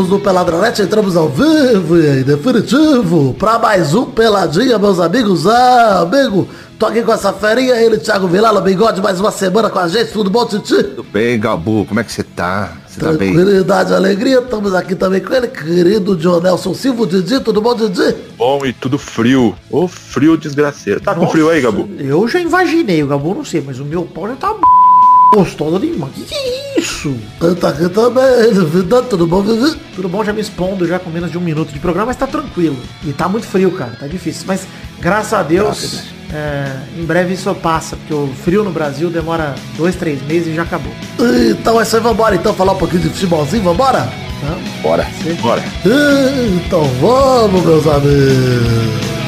amigos do Peladronete, entramos ao vivo e em definitivo pra mais um Peladinha, meus amigos. Ah, amigo, tô aqui com essa ferinha, ele, Thiago Vilala, bigode, mais uma semana com a gente, tudo bom, Titi? Tudo bem, Gabu, como é que você tá? Você tá bem? Tranquilidade, alegria, estamos aqui também com ele, querido John Nelson Silva, Didi, tudo bom, Didi? Bom e tudo frio. Ô frio desgraceiro. Tá com frio aí, Gabu? Eu já imaginei, o Gabu não sei, mas o meu pau já tá gostoso demais. Que que é isso? Tá aqui também, tudo bom, Vivi? Tudo bom, já me expondo já com menos de um minuto de programa, mas tá tranquilo. E tá muito frio, cara, tá difícil. Mas graças a Deus, é, em breve isso passa, porque o frio no Brasil demora dois, três meses e já acabou. Então é isso aí, vambora então falar um pouquinho de futebolzinho, vambora? Vamos. Bora. Bora. Então vamos, meus amigos.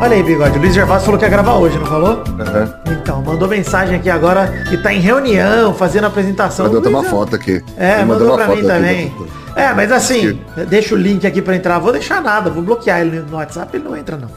Olha aí, bigode. O Luiz Gervásio falou que ia gravar hoje, não falou? Aham. Então, mandou mensagem aqui agora que tá em reunião, fazendo apresentação. Mandou Luiz tomar já- foto aqui. É, Ele mandou, uma pra mim também. É, mas assim, deixa o link aqui pra entrar. Vou deixar nada, vou bloquear ele no WhatsApp, ele não entra não.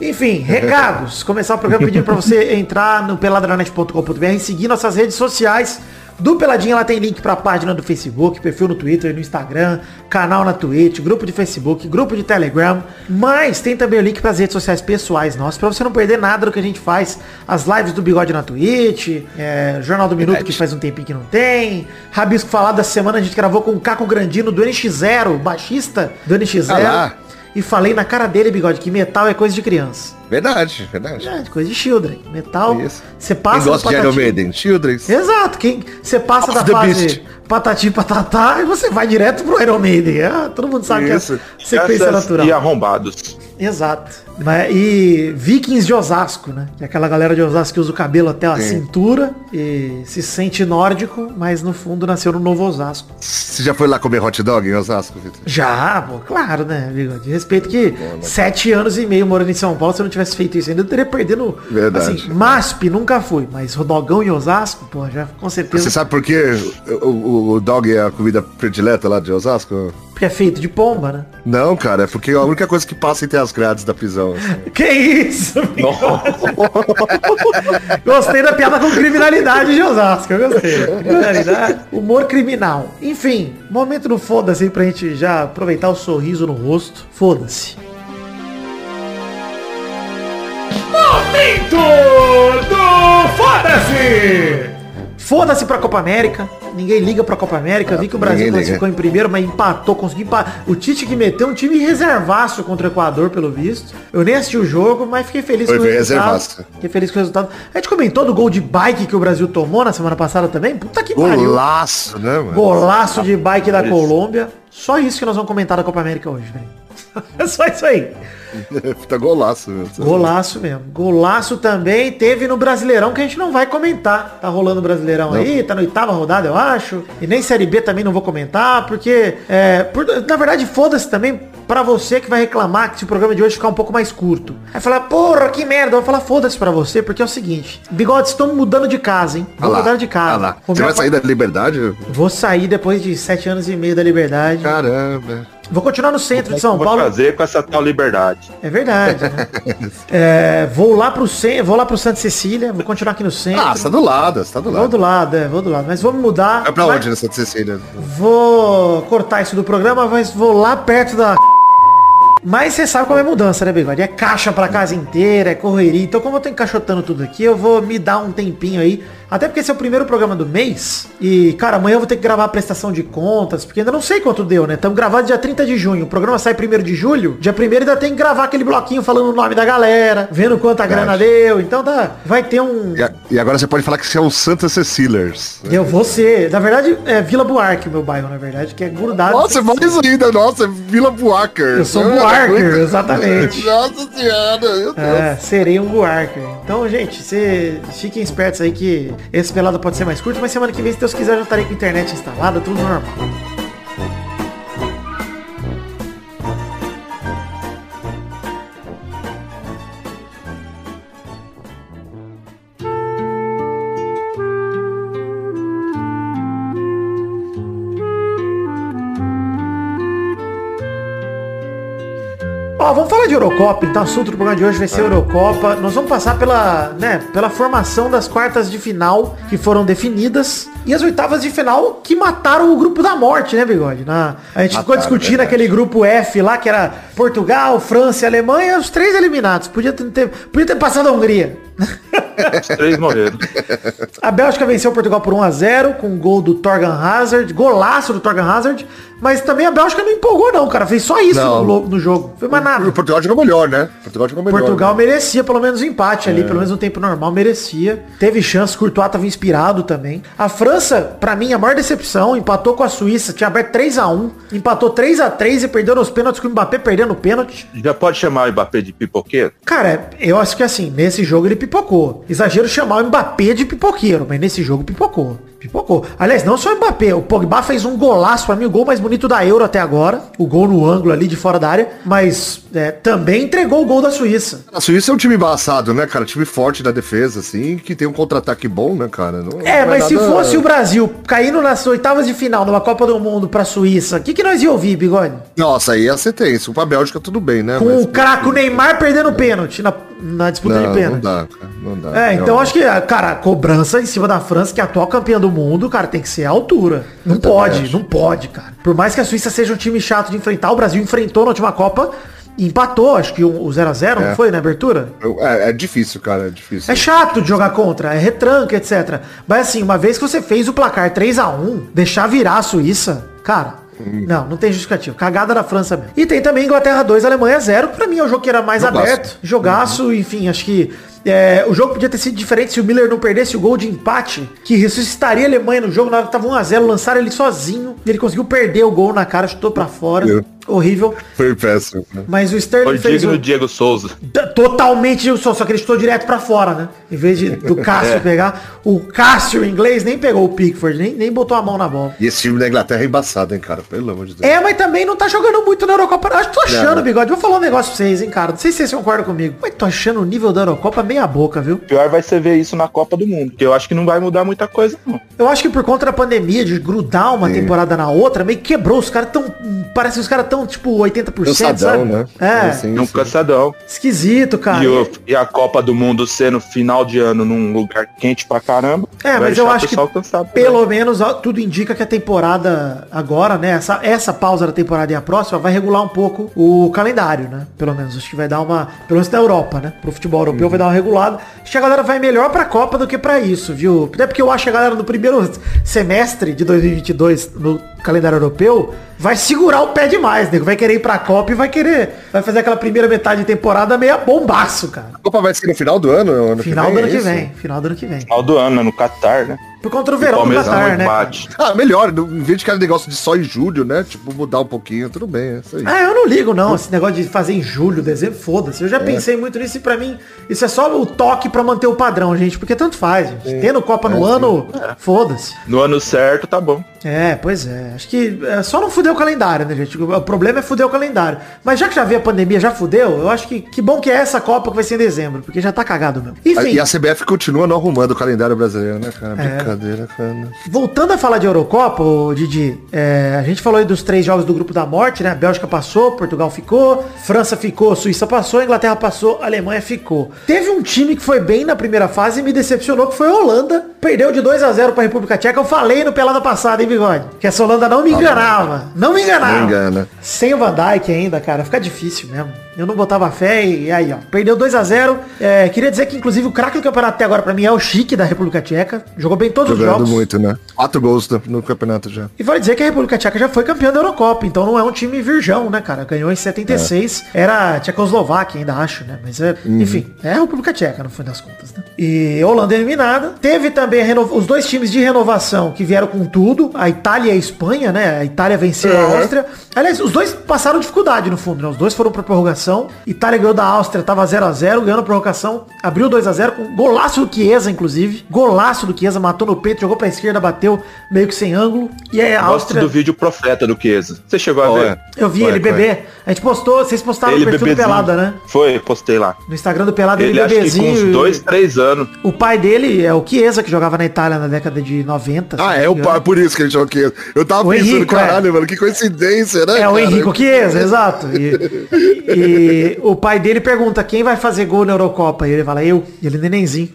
Enfim, recados. Começar o programa pedindo pra você entrar no peladranet.com.br e seguir nossas redes sociais. Do Peladinha lá tem link pra página do Facebook, perfil no Twitter, no Instagram, canal na Twitch, grupo de Facebook, grupo de Telegram. Mas tem também o link pras redes sociais pessoais nossas, pra você não perder nada do que a gente faz. As lives do Bigode na Twitch, é, Jornal do Minuto que faz um tempinho que não tem. Rabisco falado da semana a gente gravou com o Caco Grandino do NX0, baixista do NX0. Ah e falei na cara dele, Bigode, que metal é coisa de criança. Verdade, verdade. É, coisa de children. Metal, Isso. você passa Quem gosta de Iron Maiden? Children's. Exato, quem você passa da fase Beast. patati patatá e você vai direto pro Iron Maiden. Ah, todo mundo sabe Isso. que é sequência Essas natural. E arrombados. Exato. Mas, e Vikings de Osasco, né? Que é aquela galera de Osasco que usa o cabelo até a Sim. cintura e se sente nórdico, mas no fundo nasceu no Novo Osasco. Você já foi lá comer hot dog em Osasco, Vitor? Já, pô, claro, né, Bigode? Respeito que sete anos e meio morando em São Paulo, eu não tivesse feito isso ainda, eu teria perdido. Verdade. Assim, MASP nunca fui, mas Rodogão em Osasco, pô, já com certeza. Você sabe por que o, o- o dog é a comida predileta lá de Osasco? Porque é feito de pomba, né? Não, cara, é porque a única coisa que passa entre as grades da prisão. assim. Que isso? gostei da piada com criminalidade de Osasco, eu gostei. Criminalidade, humor criminal. Enfim, momento no foda-se pra gente já aproveitar o sorriso no rosto. Foda-se. Momento do foda-se! Foda-se pra Copa América. Ninguém liga pra Copa América. Vi que o Brasil ninguém liga. classificou em primeiro, mas empatou, conseguiu empatar. O Tite que meteu um time reservaço contra o Equador, pelo visto. Eu nem assisti o jogo, mas fiquei feliz Foi com o resultado. reservaço. Fiquei feliz com o resultado. A gente comentou do gol de bike que o Brasil tomou na semana passada também. Puta que pariu. Golaço, né, mano? Golaço de bike da Colômbia. Só isso que nós vamos comentar da Copa América hoje, velho. É só isso aí. Puta golaço, meu. Golaço mesmo. Golaço também teve no Brasileirão que a gente não vai comentar. Tá rolando o Brasileirão aí, tá na oitava rodada, eu acho. E nem Série B também não vou comentar, porque, é, por- na verdade, foda-se também pra você que vai reclamar que se o programa de hoje ficar um pouco mais curto. Aí falar, porra, que merda. Eu vou falar, foda-se pra você, porque é o seguinte. Bigode, estamos mudando de casa, hein? Vou Ah mudar de casa. ah Você vai sair da liberdade? Vou sair depois de sete anos e meio da liberdade. Caramba. Vou continuar no centro de São Vou Paulo. fazer com essa tal liberdade. É verdade, né? É, vou lá pro centro, vou lá pro Santa Cecília, vou continuar aqui no centro. Ah, você tá do lado, você tá do Vou lado. do lado, é, vou do lado. Mas vou me mudar. Pra Vai- onde nessa Cecília? Vou cortar isso do programa, mas vou lá perto da. Mas você sabe como é mudança, né, Bigode? É caixa pra casa inteira, é correria. Então, como eu tô encaixotando tudo aqui, eu vou me dar um tempinho aí. Até porque esse é o primeiro programa do mês. E, cara, amanhã eu vou ter que gravar a prestação de contas, porque ainda não sei quanto deu, né? Estamos gravando dia 30 de junho. O programa sai 1 de julho. Dia 1 ainda tem que gravar aquele bloquinho falando o nome da galera, vendo quanto a grana deu. Então tá, vai ter um. E, agora você pode falar que você é o Santa Cecilers. Eu vou ser. Na verdade, é Vila Buarque o meu bairro, na verdade, que é grudado. Nossa, mais ainda, nossa, Vila Buarque. Eu sou um Buarker, exatamente. Nossa senhora, meu Deus. É, serei um Buarker. Então, gente, cê, fiquem espertos aí que esse pelado pode ser mais curto, mas semana que vem, se Deus quiser, eu já estarei com a internet instalada, tudo normal. Ó, vamos falar de Eurocopa, então o assunto do programa de hoje vai ser Eurocopa. Nós vamos passar pela, né, pela formação das quartas de final que foram definidas e as oitavas de final que mataram o grupo da morte, né, Bigode? Na, a gente ficou Mataram, discutindo verdade. aquele grupo F lá, que era Portugal, França e Alemanha, os três eliminados. Podia ter, podia ter passado a Hungria. Os três morreram. A Bélgica venceu Portugal por 1 a 0 com um gol do Torgan Hazard, golaço do Torgan Hazard, mas também a Bélgica não empolgou não, cara, fez só isso no, no jogo, foi mais nada. O Portugal jogou melhor, né? Portugal jogou melhor. Portugal né? merecia pelo menos um empate ali, pelo menos no tempo normal, merecia. Teve chance, Courtois tava inspirado também. A França, pra mim, a maior decepção, empatou com a Suíça, tinha aberto 3 a 1 empatou 3 a 3 e perdeu nos pênaltis com o Mbappé perdendo o pênalti. Já pode chamar o Mbappé de pipoqueiro? Cara, eu acho que assim, nesse jogo ele pipocou. Exagero chamar o Mbappé de pipoqueiro, mas nesse jogo pipocou. Pipocou. Aliás, não só o Mbappé, o Pogba fez um golaço, pra mim, o gol mais bonito da Euro até agora. O gol no ângulo ali de fora da área, mas é, também entregou o gol da Suíça. A Suíça é um time embaçado, né, cara? Time forte da defesa, assim, que tem um contra-ataque bom, né, cara? Não, É, não mas se nada- fosse o Brasil caindo nas oitavas de final numa Copa do Mundo pra Suíça, o que, que nós ia ouvir, Bigode? Nossa, aí ia ser tenso. Pra Bélgica tudo bem, né? Com Mas- o craque, o Neymar perdendo pênalti na, na disputa Não, de não pênalti. dá, cara. Não dá. É, então Não. acho que, cara, a cobrança em cima da França, que é a atual campeã do mundo, cara, tem que ser a altura. Não Eu pode, não pode, cara. Por mais que a Suíça seja um time chato de enfrentar, o Brasil enfrentou na última Copa empatou, acho que o 0x0, não É. foi, na abertura? É, é difícil, cara, é difícil. É chato de jogar contra, é retranca, etc. Mas assim, uma vez que você fez o placar 3 a 1 deixar virar a Suíça, cara. Não, não tem justificativo. Cagada da França mesmo. E tem também Inglaterra 2, Alemanha 0. Pra mim é o jogo que era mais Jogaço. aberto. Jogaço, enfim, acho que é, o jogo podia ter sido diferente se o Miller não perdesse o gol de empate, que ressuscitaria a Alemanha no jogo na hora que tava 1x0, lançaram ele sozinho. Ele conseguiu perder o gol na cara, chutou pra fora. Horrível. Foi péssimo. né? Mas o Foi Sterling fez digno o... Diego Souza. Totalmente só, só que ele chutou direto pra fora, né? Em vez de, do Cássio pegar. O Cássio, em inglês, nem pegou o Pickford, nem, nem botou a mão na bola. E esse time da Inglaterra é embaçado, hein, cara? Pelo amor de Deus. É, mas também não tá jogando muito na Eurocopa. Acho que tô achando, Não. bigode. Vou falar um negócio pra vocês, hein, cara. Não sei se vocês concordam comigo. Mas tô achando o nível da Eurocopa meia boca, viu? Pior vai ser ver isso na Copa do Mundo. Que eu acho que não vai mudar muita coisa, não. Eu acho que por conta da pandemia, de grudar uma temporada na outra, meio quebrou. Os caras tão. Parece que os caras tão, tipo, 80%, Cansadão, sabe? né? É. Assim, Um assim. cansadão. Esquisito, cara. E, o- e a Copa do Mundo sendo final de ano num lugar quente pra caramba. É, mas eu acho que cansado pelo menos ó, tudo indica que a temporada agora, né, essa, essa pausa da temporada e a próxima vai regular um pouco o calendário, né? Pelo menos acho que vai dar uma, pelo menos da Europa, né? Pro futebol europeu Uhum. vai dar uma regulada. Acho que a galera vai melhor pra Copa do que pra isso, viu? Até porque eu acho que a galera no primeiro semestre de 2022 no calendário europeu vai segurar o pé demais, nego. Vai querer ir pra Copa e vai querer, vai fazer aquela primeira metade de temporada meia bombaço, cara. A Copa vai ser no final do ano? ano Final do ano é que vem, final do ano que vem. Final do ano, né, no Qatar, né? Por conta do O verão do Qatar, não né? bate. Ah, melhor. Em vez de aquele negócio de só em julho, né? Tipo, mudar um pouquinho, tudo bem, é isso aí. Ah, eu não ligo não, esse negócio de fazer em julho, dezembro, foda-se. É. Eu já pensei muito nisso e pra mim isso é só o toque pra manter o padrão, gente, porque tanto faz, gente. Tendo Copa É, no ano, foda-se. No ano certo, tá bom. É, pois é. Acho que é só não fuder o calendário, né, gente? O problema é fuder o calendário. Mas já que já veio a pandemia, já fudeu, eu acho que que bom que é essa Copa que vai ser em dezembro, porque já tá cagado mesmo. Enfim, E a CBF continua não arrumando o calendário brasileiro, né, cara? É. Brincadeira, cara. Voltando a falar de Eurocopa, Didi, é, a gente falou aí dos três jogos do grupo da morte, né? A Bélgica passou, Portugal ficou, França ficou, Suíça passou, Inglaterra passou, Alemanha ficou. Teve um time que foi bem na primeira fase e me decepcionou, que foi a Holanda. Perdeu de 2 a 0 pra República Tcheca. Eu falei no pelada passada, hein, Bigode? Que essa Holanda não me enganava. Não me enganava. Não engana. Sem o Van Dijk ainda, cara, fica difícil mesmo. Eu não botava fé e aí, ó. Perdeu 2 a 0 é, Queria dizer que, inclusive, o craque do campeonato até agora pra mim é o Chique da República Tcheca. Jogou bem todos os Jogando jogos. muito, né? Quatro gols no, campeonato já. E vale dizer que a República Tcheca já foi campeã da Eurocopa, então não é um time virgão, né, cara? Ganhou em 76, era Tchecoslováquia ainda, acho, né? Mas é, enfim, é a República Tcheca, no fim das contas, né? E Holanda eliminada. Teve também a reno- os dois times de renovação que vieram com tudo, a Itália e a Espanha, né? A Itália venceu a Áustria. Aliás, os dois passaram dificuldade no fundo, né? Os dois foram pra prorrogação. Itália ganhou da Áustria, tava 0 a 0 ganhou na prorrogação, abriu 2 a 0 com golaço do Chiesa, inclusive. Golaço do Chiesa, matou no peito, jogou pra esquerda, bateu meio que sem ângulo. E aí a Áustria... do vídeo Profeta do Chiesa. Você chegou a Qual ver? é? Eu vi ele bebê. A gente postou, vocês postaram Ele no perfil do bebezinho. Pelada, né? Foi, postei lá. No Instagram do Pelada, ele, Ele acho que com bebezinho. uns dois, três anos. O pai dele é o Chiesa, que joga jogava na Itália na década de 90. se Ah, não é o pai, por isso que ele jogou Chiesa. Eu tava O pensando, Henrico, caralho, mano, que coincidência, né? É o cara? Henrico Chiesa, exato. E, e o pai dele pergunta quem vai fazer gol na Eurocopa. E ele fala, eu. E ele é nenenzinho.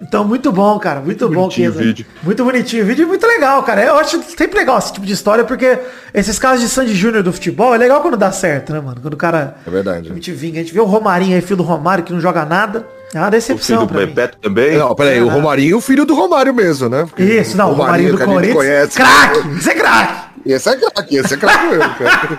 Então, muito bom, cara. Muito, bom, bonitinho Chiesa. o vídeo. Muito bonitinho. O vídeo é muito legal, cara. Eu acho sempre legal esse tipo de história, porque esses casos de Sandy Júnior do futebol é legal quando dá certo, né, mano? Quando o cara... É verdade. A gente vinga. A gente vê o Romarinho aí, filho do Romário, que não joga nada. É uma O filho decepção do pra mim. Bebeto também. Não, peraí, o Romarinho, o filho do Romário mesmo, né? Porque Isso, não, o Romarinho do que a gente Corinthians. conhece. Craque! Isso é craque! Esse é craque, esse é craque mesmo, cara.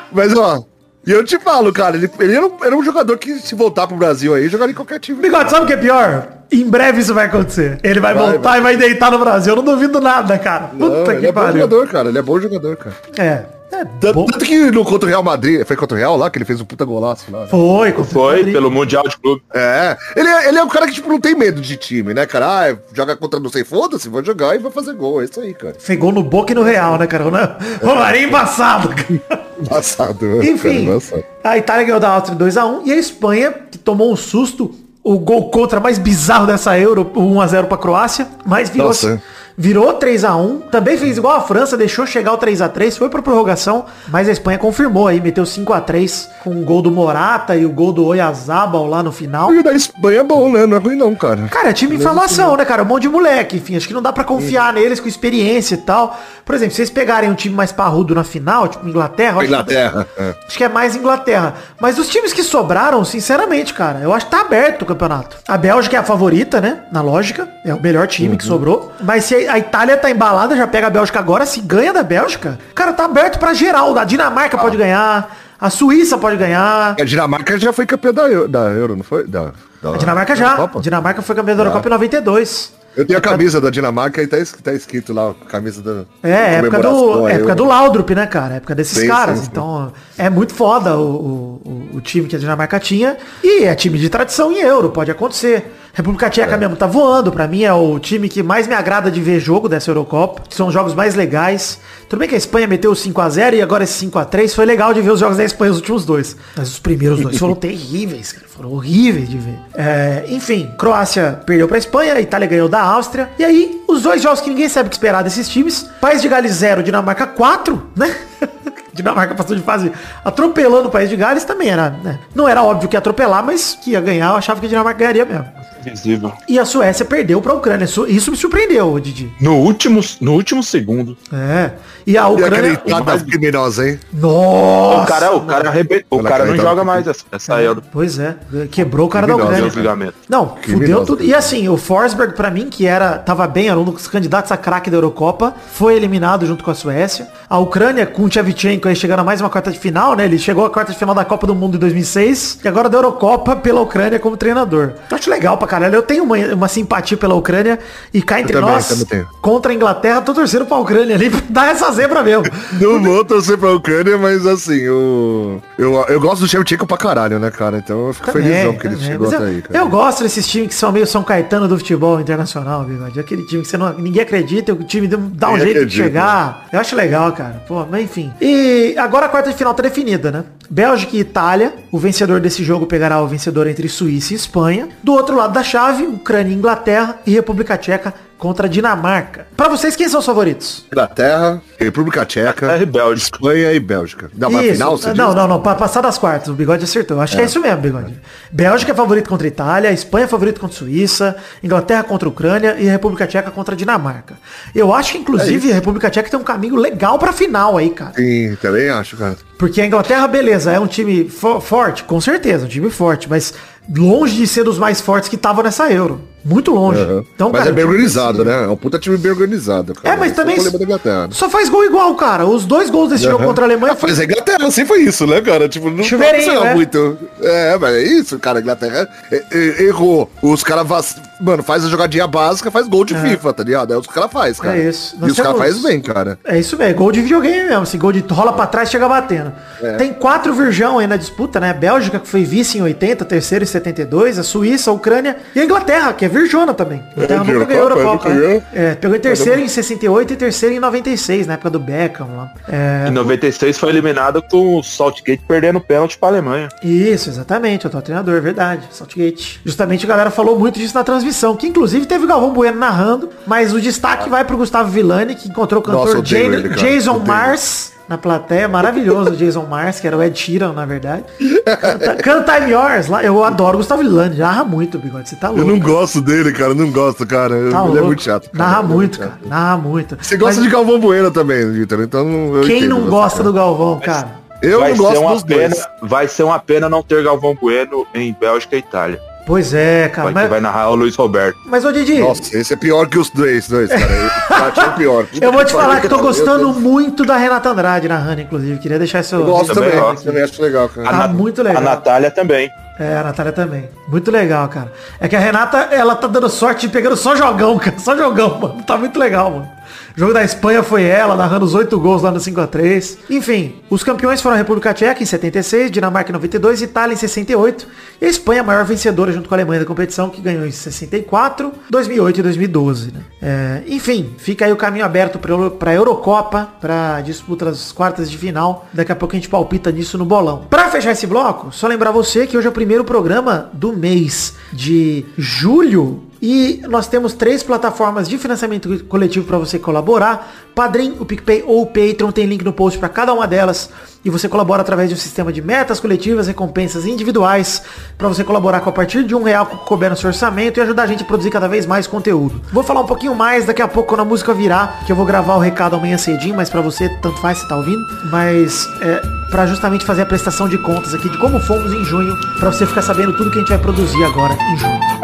Mas, ó, e eu te falo, cara, ele, ele era, um, era um jogador que, se voltar pro Brasil aí, jogaria em qualquer time. Bigode, sabe o que é pior? Em breve isso vai acontecer. Ele vai, Vai, voltar e vai deitar no Brasil. Eu não duvido nada, cara. Não, Puta ele que é bom pariu. jogador, cara, ele é bom jogador, cara. É. É Tanto, tanto que no contra o Real Madrid, foi contra o Real lá, que ele fez um puta golaço lá. né? Foi, contra o Foi Madrid. pelo Mundial de Clube. É, ele é, ele é um cara que, tipo, não tem medo de time, né, cara? Ah, joga contra não sei, foda-se, vou jogar e vou fazer gol, é isso aí, cara. Fez gol no Boca e no Real, né, cara? O Romarinho embaçado. cara. Embaçado, né, Enfim, cara, embaçado. a Itália ganhou da Áustria 2x1 e a Espanha, que tomou um susto, o gol contra mais bizarro dessa Euro, 1x0 pra Croácia, mas virou, Nossa. Virou 3x1. Também fez igual a França, deixou chegar o 3x3, foi pra prorrogação, mas a Espanha confirmou aí, meteu 5x3 com o gol do Morata e o gol do Oyarzabal lá no final. E o da Espanha é bom, né? Não é ruim não, cara. Cara, é time em formação, né, cara? Um monte de moleque, enfim. Acho que não dá pra confiar neles com experiência e tal. Por exemplo, se vocês pegarem um time mais parrudo na final, tipo Inglaterra, eu acho que- Inglaterra. é. Acho que é mais Inglaterra. Mas dos times que sobraram, sinceramente, cara, eu acho que tá aberto o campeonato. A Bélgica é a favorita, né? Na lógica. É o melhor time Uhum. que sobrou. Mas se a Itália tá embalada, já pega a Bélgica agora. Se ganha da Bélgica, cara, tá aberto pra geral. A Dinamarca pode ganhar. A Suíça pode ganhar. A Dinamarca já foi campeã da Euro, da Euro não foi? Da, da- A Dinamarca já. A Dinamarca foi campeã da Eurocopa em 92. Eu tenho a camisa da Dinamarca e tá, tá escrito lá, a camisa da É, época do, época do Laudrup, né, cara? Época desses Sim, caras. sim, sim. Então, é muito foda o, o, o time que a Dinamarca tinha. E é time de tradição em euro, pode acontecer. República É. Tcheca mesmo tá voando. Pra mim é o time que mais me agrada de ver jogo dessa Eurocopa. Que são os jogos mais legais. Tudo bem que a Espanha meteu o 5x0 e agora esse 5x3. Foi legal de ver os jogos da Espanha, os últimos dois. Mas os primeiros dois foram terríveis, cara. Foram horríveis de ver. É, enfim, Croácia perdeu pra Espanha, a Itália ganhou da Áustria. E aí, os dois jogos que ninguém sabe o que esperar desses times. País de Gales 0, Dinamarca 4, né? Dinamarca passou de fase atropelando o País de Gales também era, né? Não era óbvio que ia atropelar, mas que ia ganhar, eu achava que a Dinamarca ganharia mesmo. Visível. E a Suécia perdeu pra Ucrânia. Isso, me surpreendeu, Didi. No último, no último segundo. É. E a E Ucrânia. aquele Tata criminosa, hein? Nossa! o cara, o cara arrebentou. O cara não acreditava joga mais essa, essa Euro. Pois é, quebrou o cara da Criminosa, Ucrânia. Os ligamentos. Não, fudeu tudo. E assim, o Forsberg, pra mim, que era tava bem, era um dos candidatos a craque da Eurocopa, foi eliminado junto com a Suécia. A Ucrânia, com o Tchevchenko aí chegando a mais uma quarta de final, né? Ele chegou à quarta de final da Copa do Mundo em 2006 e agora da Eurocopa pela Ucrânia como treinador. Eu acho legal pra caralho. Eu tenho uma, uma simpatia pela Ucrânia e cá entre também, nós, também contra a Inglaterra, tô torcendo pra Ucrânia ali dar essa zebra mesmo. Não vou torcer pra Ucrânia, mas assim, eu, eu, eu gosto do Shevchenko pra caralho, né, cara? Então eu fico felizão que ele também. chegou Mas até eu, aí, cara. eu gosto desses times que são meio São Caetano do futebol internacional, bigode. Aquele time que você não, ninguém acredita, o time dá um jeito de chegar. Eu acho legal, cara. Pô, mas enfim. E agora a quarta de final tá definida, né? Bélgica e Itália. O vencedor desse jogo pegará o vencedor entre Suíça e Espanha. Do outro lado da chave, Ucrânia e Inglaterra e República Tcheca contra a Dinamarca. Pra vocês, quem são os favoritos? Inglaterra, República Tcheca, É Bélgica. Espanha e Bélgica. Não, mas Isso. final você não, diz? não, não, pra passar das quartas, o Bigode acertou. Acho que é isso mesmo, Bigode. Bélgica é favorito contra a Itália, Espanha é favorito contra a Suíça, Inglaterra contra a Ucrânia e a República Tcheca contra a Dinamarca. Eu acho que, É inclusive, a República Tcheca tem um caminho legal pra final aí, cara. Sim, também acho, cara. Porque a Inglaterra, beleza, é um time fo- forte, com certeza, um time forte, mas longe de ser dos mais fortes que estavam nessa Euro. Muito longe. Aham. Então, mas cara, é bem o time organizado, né? É um puta time bem organizado, cara. É, mas também o só faz gol igual, cara. Os dois gols desse jogo Aham. contra a Alemanha Ah, mas a Inglaterra sempre foi isso, né, cara? Tipo, não Chuveirinho, né? muito. É, mas é isso, cara. A Inglaterra é- é- errou. Os caras, vac- mano, faz a jogadinha básica, faz gol de FIFA, tá ligado? É os caras faz, cara. É isso. E Nós os caras fazem bem, cara. É isso mesmo, gol de videogame mesmo. Esse gol de rola pra trás chega batendo. É. Tem quatro virgão aí na disputa, né? Bélgica, que foi vice em 80, terceiro em 72, a Suíça, a Ucrânia e a Inglaterra, que é virjona também. É, nunca ganhou Eurocopa, né? É, pegou em terceiro em 68 e terceiro em 96, na época do Beckham lá. É, Em 96 foi eliminado com o Saltgate perdendo pênalti pra Alemanha. Isso, exatamente, o atual treinador, verdade. Saltgate. Justamente a galera falou muito disso na transmissão. que inclusive teve o Galvão Bueno narrando, mas o destaque vai pro Gustavo Villani, que encontrou o cantor Nossa, Jane- ele. Jason. Mars na plateia, maravilhoso o Jason Mars, que era o Ed Sheeran, na verdade. Canta, canta I'm Yours, lá, eu adoro o Gustavo Villani, narra muito, Bigode, você tá louco. Eu não gosto dele, cara. Não gosto, cara. Tá ele louco. é muito chato. cara. Narra é muito, cara, narra muito. Você gosta Mas de Galvão Bueno também, Vitor. Então eu Quem não gosta cara. do Galvão, cara? Eu vai não gosto dos pena, dois. vai ser uma pena não ter Galvão Bueno em Bélgica e Itália. Pois é, cara. Vai, que Mas, vai narrar o Luiz Roberto. mas ô Didi, Nossa, esse é pior que os dois, dois cara. Eu achei pior. eu vou te falar que tô gostando muito da Renata Andrade narrando, inclusive. Queria deixar isso. Eu gosto Também também, gosto. também acho legal, cara. Tá Na- muito legal. A Natália também. É, a Natália também. Muito legal, cara. É que a Renata, ela tá dando sorte de pegando só jogão, cara. Só jogão, mano. Tá muito legal, mano. O jogo da Espanha foi ela, narrando os oito gols lá no 5x3. Enfim, os campeões foram a República Tcheca em 76, Dinamarca em 92, Itália em 68. E a Espanha, a maior vencedora junto com a Alemanha da competição, que ganhou em 64, 2008 e 2012. Né? É, enfim, fica aí o caminho aberto pra, pra Eurocopa, pra disputa das quartas de final. Daqui a pouco a gente palpita nisso no bolão. Pra fechar esse bloco, só lembrar você que hoje é o primeiro programa do mês de julho e nós temos três plataformas de financiamento coletivo para você colaborar. Padrim, o PicPay ou o Patreon tem link no post para cada uma delas. E você colabora através de um sistema de metas coletivas, recompensas individuais, para você colaborar com a partir de um real que couber no seu orçamento e ajudar a gente a produzir cada vez mais conteúdo. Vou falar um pouquinho mais daqui a pouco quando a música virar, que eu vou gravar o recado amanhã cedinho, mas para você tanto faz se tá ouvindo. Mas é para justamente fazer a prestação de contas aqui de como fomos em junho, para você ficar sabendo tudo que a gente vai produzir agora em junho.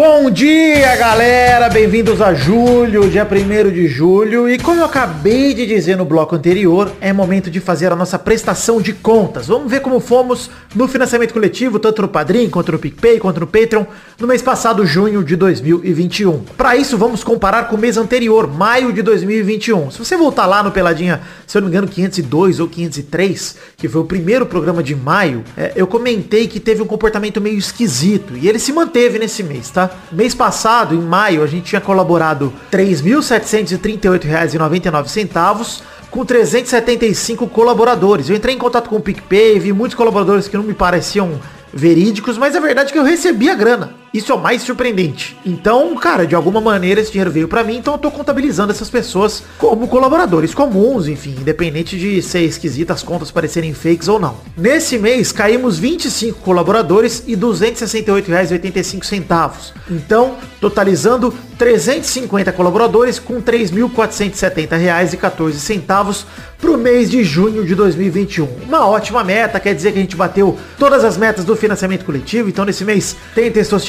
Bom dia, galera! Bem-vindos a julho, dia 1 de julho. E como eu acabei de dizer no bloco anterior, é momento de fazer a nossa prestação de contas. Vamos ver como fomos no financiamento coletivo, tanto no Padrim, quanto no PicPay, quanto no Patreon, no mês passado, junho de 2021. Para isso, vamos comparar com o mês anterior, maio de 2021. Se você voltar lá no Peladinha, se eu não me engano, 502 ou 503, que foi o primeiro programa de maio, é, eu comentei que teve um comportamento meio esquisito. E ele se manteve nesse mês, tá? Mês passado, em maio, a gente tinha colaborado R$ 3.738,99 com 375 colaboradores. Eu entrei em contato com o PicPay, vi muitos colaboradores que não me pareciam verídicos, mas a verdade é que eu recebi a grana. Isso é o mais surpreendente. Então, cara, de alguma maneira esse dinheiro veio pra mim, então eu tô contabilizando essas pessoas como colaboradores comuns, enfim, independente de ser esquisita as contas parecerem fakes ou não. Nesse mês caímos 25 colaboradores e R$ 268,85. Então, totalizando 350 colaboradores com R$ 3.470,14 para o mês de junho de 2021. Uma ótima meta, quer dizer que a gente bateu todas as metas do financiamento coletivo. Então nesse mês tem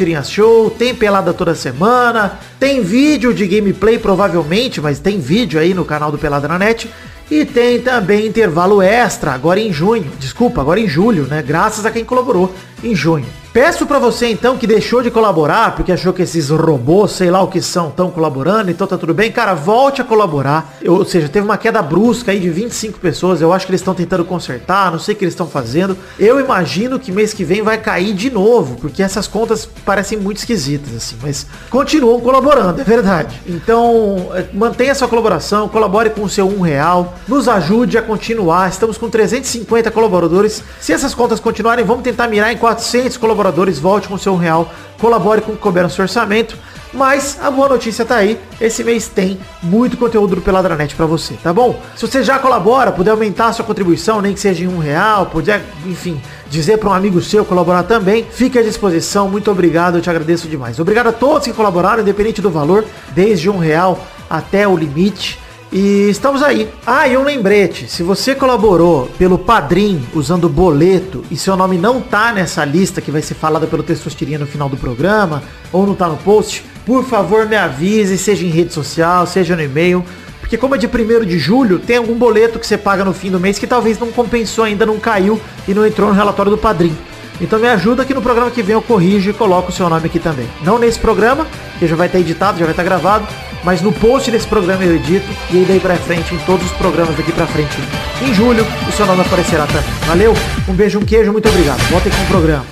Testosterinha Show, tem Pelada toda semana, tem vídeo de gameplay provavelmente, mas tem vídeo aí no canal do Pelada na Net. E tem também intervalo extra, agora em junho. Desculpa, agora em julho, né? Graças a quem colaborou em junho. Peço pra você então que deixou de colaborar porque achou que esses robôs, sei lá o que são, estão colaborando, então tá tudo bem. Cara, volte a colaborar. Eu- ou seja, teve uma queda brusca aí de 25 pessoas. Eu acho que eles estão tentando consertar, não sei o que eles estão fazendo. Eu imagino que mês que vem vai cair de novo, porque essas contas parecem muito esquisitas, assim. Mas continuam colaborando, é verdade. Então, eh, mantenha sua colaboração, colabore com o seu um real, nos ajude a continuar. Estamos com 350 colaboradores. Se essas contas continuarem, vamos tentar mirar em 400 colaboradores. Volte com seu real, colabore com o que couber seu orçamento. Mas a boa notícia tá aí. Esse mês tem muito conteúdo do Peladranet pra você, tá bom? Se você já colabora, puder aumentar sua contribuição, nem que seja em um real, puder, enfim, dizer para um amigo seu colaborar também, fique à disposição. Muito obrigado, eu te agradeço demais. Obrigado a todos que colaboraram, independente do valor, desde um real até o limite. E estamos aí. Ah, e um lembrete. Se você colaborou pelo Padrim usando boleto e seu nome não tá nessa lista que vai ser falada pelo Testostirinha no final do programa, ou não tá no post, por favor me avise, seja em rede social, seja no e-mail. Porque como é de 1 de julho, tem algum boleto que você paga no fim do mês que talvez não compensou ainda, não caiu e não entrou no relatório do Padrim. Então me ajuda que no programa que vem eu corrijo e coloco o seu nome aqui também. Não nesse programa, que já vai estar editado, já vai estar gravado, mas no post desse programa eu edito e aí daí pra frente, em todos os programas daqui pra frente. Em julho, o seu nome aparecerá também. Valeu, um beijo, um queijo, muito obrigado. Voltem com o programa.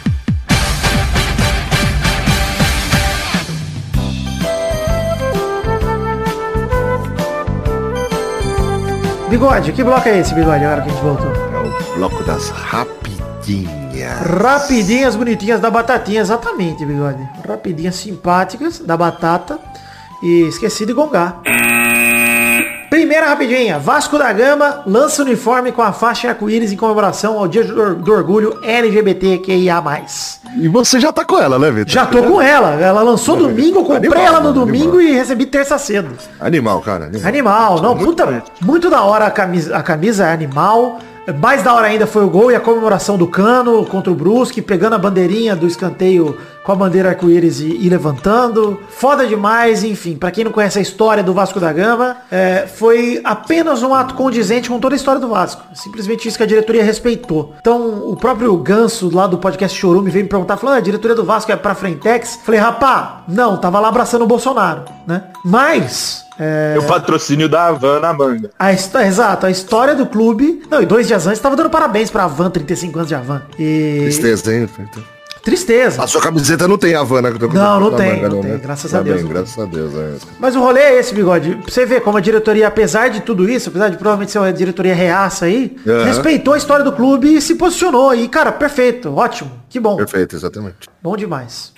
Bigode, que bloco é esse, Bigode, agora que a gente voltou? É o bloco das rapidinhas. Rapidinhas bonitinhas da batatinha, exatamente, Bigode. Rapidinhas simpáticas da batata. E esqueci de gongar. Primeira rapidinha, Vasco da Gama lança uniforme com a faixa arco-íris em comemoração ao Dia do Orgulho LGBTQIA+. E você já tá com ela, né, Vitor? Já tô com ela, ela lançou domingo, comprei Animal, ela no animal. domingo e recebi terça cedo. Animal, cara. Animal. Animal, não, Muito puta, muito da hora a camisa, a camisa é animal. Mais da hora ainda foi o gol e a comemoração do Cano contra o Brusque, pegando a bandeirinha do escanteio com a bandeira arco-íris e, e levantando. Foda demais, enfim. Pra quem não conhece a história do Vasco da Gama, é, foi apenas um ato condizente com toda a história do Vasco. Simplesmente isso que a diretoria respeitou. Então, o próprio Ganso lá do podcast Chorume veio me perguntar, falou, "Ah, a diretoria do Vasco é pra Frentex? Falei, rapá, não, tava lá abraçando o Bolsonaro, né? Mas... é, O patrocínio da Havan na manga. a histó- exato, a história do clube. Não, e dois dias antes tava dando parabéns pra Avan, 35 anos de Avan. E. Tristeza, hein? Tristeza. A sua camiseta não tem Havana. que eu tô com- Não, não tem, manga, não tem, né? graças a Tá Deus bem, graças a Deus, é. Mas o rolê é esse, bigode. Pra você ver como a diretoria, apesar de tudo isso, apesar de provavelmente ser uma diretoria reaça aí, Aham. respeitou a história do clube e se posicionou. E, cara, perfeito, ótimo, que bom. Perfeito, exatamente. Bom demais.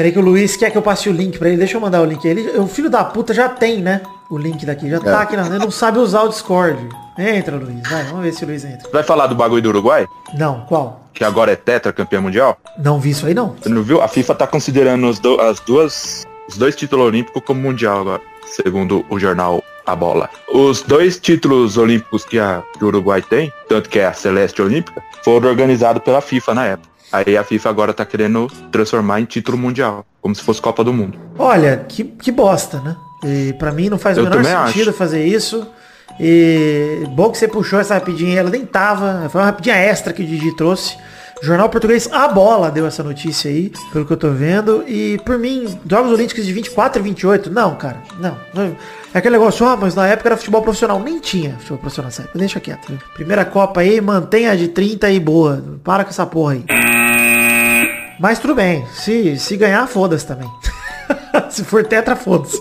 Peraí que o Luiz quer que eu passe o link pra ele. Deixa eu mandar o link. Ele, o filho da puta já tem, né? O link daqui. Já tá É. aqui. Na, ele não sabe usar o Discord. Entra, Luiz. Vai, vamos ver se o Luiz entra. Vai falar do bagulho do Uruguai? Não, qual? Que agora é tetra campeão mundial? Não vi isso aí, não. Você não viu? A FIFA tá considerando os, do- as duas, os dois títulos olímpicos como mundial agora, segundo o jornal A Bola. Os dois títulos olímpicos que, a, que o Uruguai tem, tanto que é a Celeste Olímpica, foram organizados pela FIFA na época. Aí a FIFA agora tá querendo transformar em título mundial, como se fosse Copa do Mundo. Olha, que, que bosta, né? E pra mim não faz o Eu menor também sentido acho. fazer isso. E bom que você puxou essa rapidinha, aí, ela nem tava. Foi uma rapidinha extra que o Didi trouxe. Jornal Português A Bola deu essa notícia aí, pelo que eu tô vendo. E por mim, Jogos Olímpicos de 24 e 28, não, cara, não. É aquele negócio, ah, mas na época era futebol profissional. Nem tinha futebol profissional nessa época, deixa quieto. Primeira Copa aí, mantenha a de 30 e boa. Para com essa porra aí. Mas tudo bem, se, se ganhar, foda-se também. se for tetra, foda-se.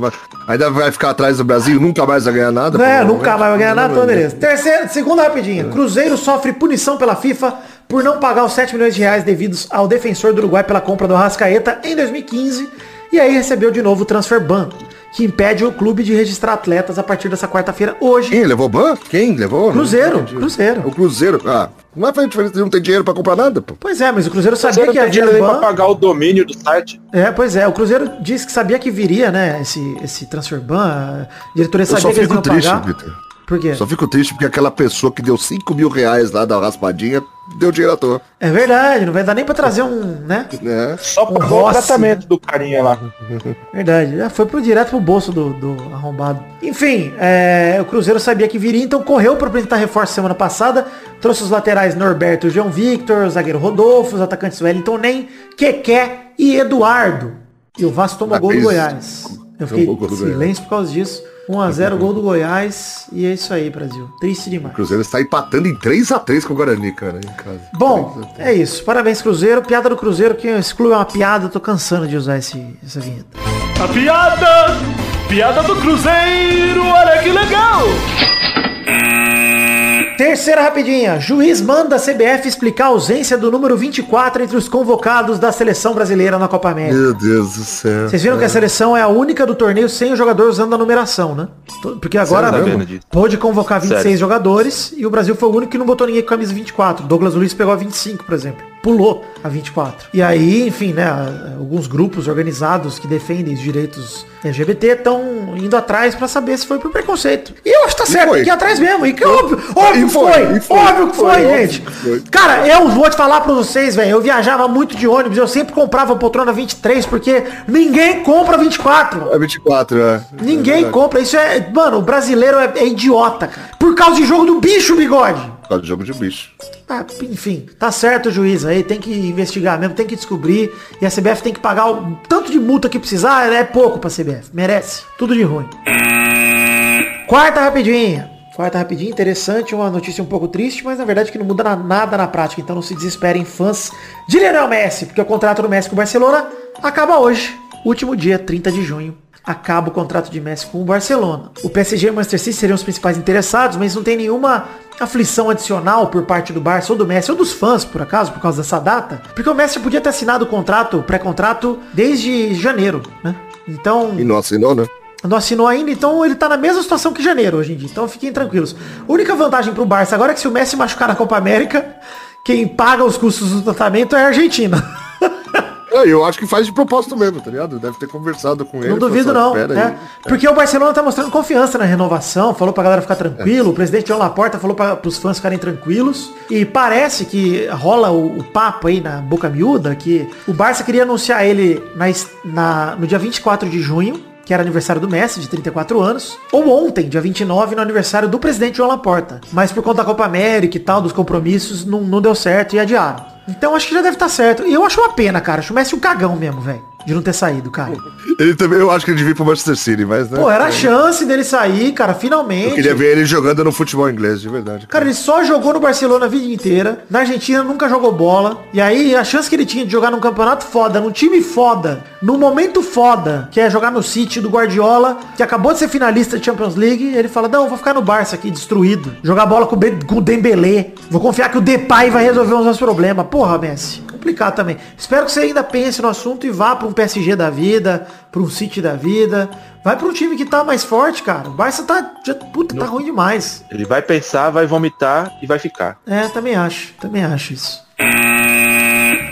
Mas Ainda vai ficar atrás do Brasil, nunca mais vai ganhar nada? É, nunca mais vai ganhar nada, então beleza. Terceira, segunda rapidinha. Cruzeiro sofre punição pela FIFA por não pagar os 7 milhões de reais devidos ao defensor do Uruguai pela compra do Arrascaeta em 2015. E aí recebeu de novo o transfer ban, que impede o clube de registrar atletas a partir dessa quarta-feira hoje. Quem levou ban? Quem levou? Cruzeiro. Cruzeiro. O Cruzeiro. Ah, não faz diferença, não tem dinheiro pra comprar nada, pô. Pois é, mas o Cruzeiro sabia não que tem havia dinheiro nem pra ban. pagar o domínio do site. É, pois é, o Cruzeiro disse que sabia que viria, né, esse, esse transfer ban. A diretoria Eu só sabia que eles fico iam triste, pagar. Vitor. Por quê? Só fico triste porque aquela pessoa que deu 5 mil reais lá da raspadinha deu dinheiro à toa. É verdade, não vai dar nem pra trazer um, né? Né? Só Um pagou o tratamento do carinha lá. Verdade, já foi pro direto pro bolso do, do arrombado. Enfim, é, o Cruzeiro sabia que viria, então correu para apresentar reforço semana passada. Trouxe os laterais Norberto e João Victor, o zagueiro Rodolfo, os atacantes Wellington Nem, Keké e Eduardo. E o Vasco tomou gol do. Goiás. Eu fiquei em silêncio por causa disso. 1x0 gol do Goiás. E é isso aí, Brasil. Triste O demais. Cruzeiro está empatando em 3x3 com o Guarani, cara, em casa. Bom, 3 a 3. é isso. Parabéns, Cruzeiro. Piada do Cruzeiro, que esse clube é uma piada. Eu tô cansando de usar esse, essa vinheta. A piada! Piada do Cruzeiro, olha que legal! Terceira rapidinha. Juiz manda a CBF explicar a ausência do número 24 entre os convocados da seleção brasileira na Copa América. Meu Deus do céu. Vocês viram que a seleção é a única do torneio sem o jogador usando a numeração, né? Porque agora Sério, tá pôde convocar 26 Sério. jogadores e o Brasil foi o único que não botou ninguém com camisa 24. Douglas Luiz pegou a 25, por exemplo. Pulou a 24. E aí, enfim, né? Alguns grupos organizados que defendem os direitos LGBT estão indo atrás pra saber se foi por preconceito. E eu acho que tá certo, tem que ir atrás mesmo. E que óbvio, óbvio que foi, foi, foi. óbvio que foi, Foi, gente. foi. Cara, eu vou te falar pra vocês, velho. Eu viajava muito de ônibus, eu sempre comprava poltrona 23, porque ninguém compra 24. É 24, é. Ninguém É compra. Isso é. Mano, o brasileiro é, é idiota, cara. Por causa de jogo do bicho, bigode. Por causa de jogo de bicho. Ah, enfim, tá certo o juiz aí, tem que investigar mesmo, tem que descobrir. E a CBF tem que pagar o tanto de multa que precisar, é pouco pra CBF. Merece. Tudo de ruim. Quarta rapidinha. Quarta rapidinha, interessante, uma notícia um pouco triste, mas na verdade que não muda na- nada na prática, então não se desesperem fãs de Lionel Messi, porque o contrato do Messi com o Barcelona acaba hoje, último dia, 30 de junho. Acaba o contrato de Messi com o Barcelona. O PSG e o Manchester City seriam os principais interessados, mas não tem nenhuma aflição adicional por parte do Barça ou do Messi ou dos fãs, por acaso, por causa dessa data. Porque o Messi podia ter assinado o contrato, pré-contrato, desde janeiro, né? Então... E não assinou, né? Não assinou ainda, então ele tá na mesma situação que janeiro hoje em dia. Então fiquem tranquilos. A única vantagem pro Barça agora é que se o Messi machucar na Copa América, quem paga os custos do tratamento é a Argentina. É, eu acho que faz de propósito mesmo, tá ligado? Deve ter conversado com ele. Não duvido não. "Pera né? aí." Porque o Barcelona tá mostrando confiança na renovação, falou pra galera ficar tranquilo, o presidente João Laporta falou para os fãs ficarem tranquilos. E parece que rola o, o papo aí na boca miúda que o Barça queria anunciar ele na, na- no dia 24 de junho, que era aniversário do Messi, de 34 anos, ou ontem, dia 29, no aniversário do presidente João Laporta. Mas por conta da Copa América e tal, dos compromissos, não, não deu certo e adiaram. Então acho que já deve estar certo. E eu acho uma pena, cara. Acho o Messi um cagão mesmo, velho. De não ter saído, cara. Ele também, eu acho que ele devia ir pro Manchester City, mas né? Pô, era a chance dele sair, cara, finalmente. Eu queria ver ele jogando no futebol inglês, de verdade. Cara, ele só jogou no Barcelona a vida inteira. Na Argentina nunca jogou bola. E aí a chance que ele tinha de jogar num campeonato foda, num time foda, num momento foda, que é jogar no City do Guardiola, que acabou de ser finalista de Champions League, ele fala: "Não, vou ficar no Barça aqui destruído, jogar bola com o, Be- com o Dembélé. Vou confiar que o Depay vai resolver os meus problemas". Porra, Messi. Complicado também. Espero que você ainda pense no assunto e vá pra um PSG da vida, pra um City da vida. Vai pra um time que tá mais forte, cara. O Barça tá, já, puta, tá ruim demais. Ele vai pensar, vai vomitar e vai ficar. É, também acho. Também acho isso.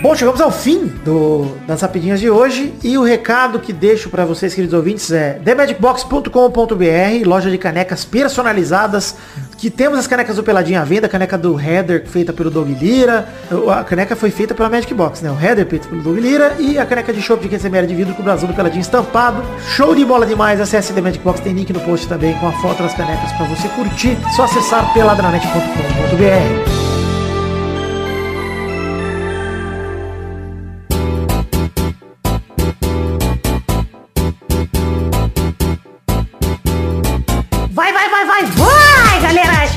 Bom, chegamos ao fim do, das rapidinhas de hoje e o recado que deixo para vocês, queridos ouvintes, é themagicbox.com.br, loja de canecas personalizadas, que temos as canecas do Peladinha à venda, a caneca do Header feita pelo Doug Lira, a caneca foi feita pela Magic Box, né? O Header feito pelo Doug Lira e a caneca de chopp de 500 ml de vidro com o brasão do Peladinha estampado. Show de bola demais, acesse The Magic Box, tem link no post também com a foto das canecas para você curtir. Só acessar peladranet.com.br.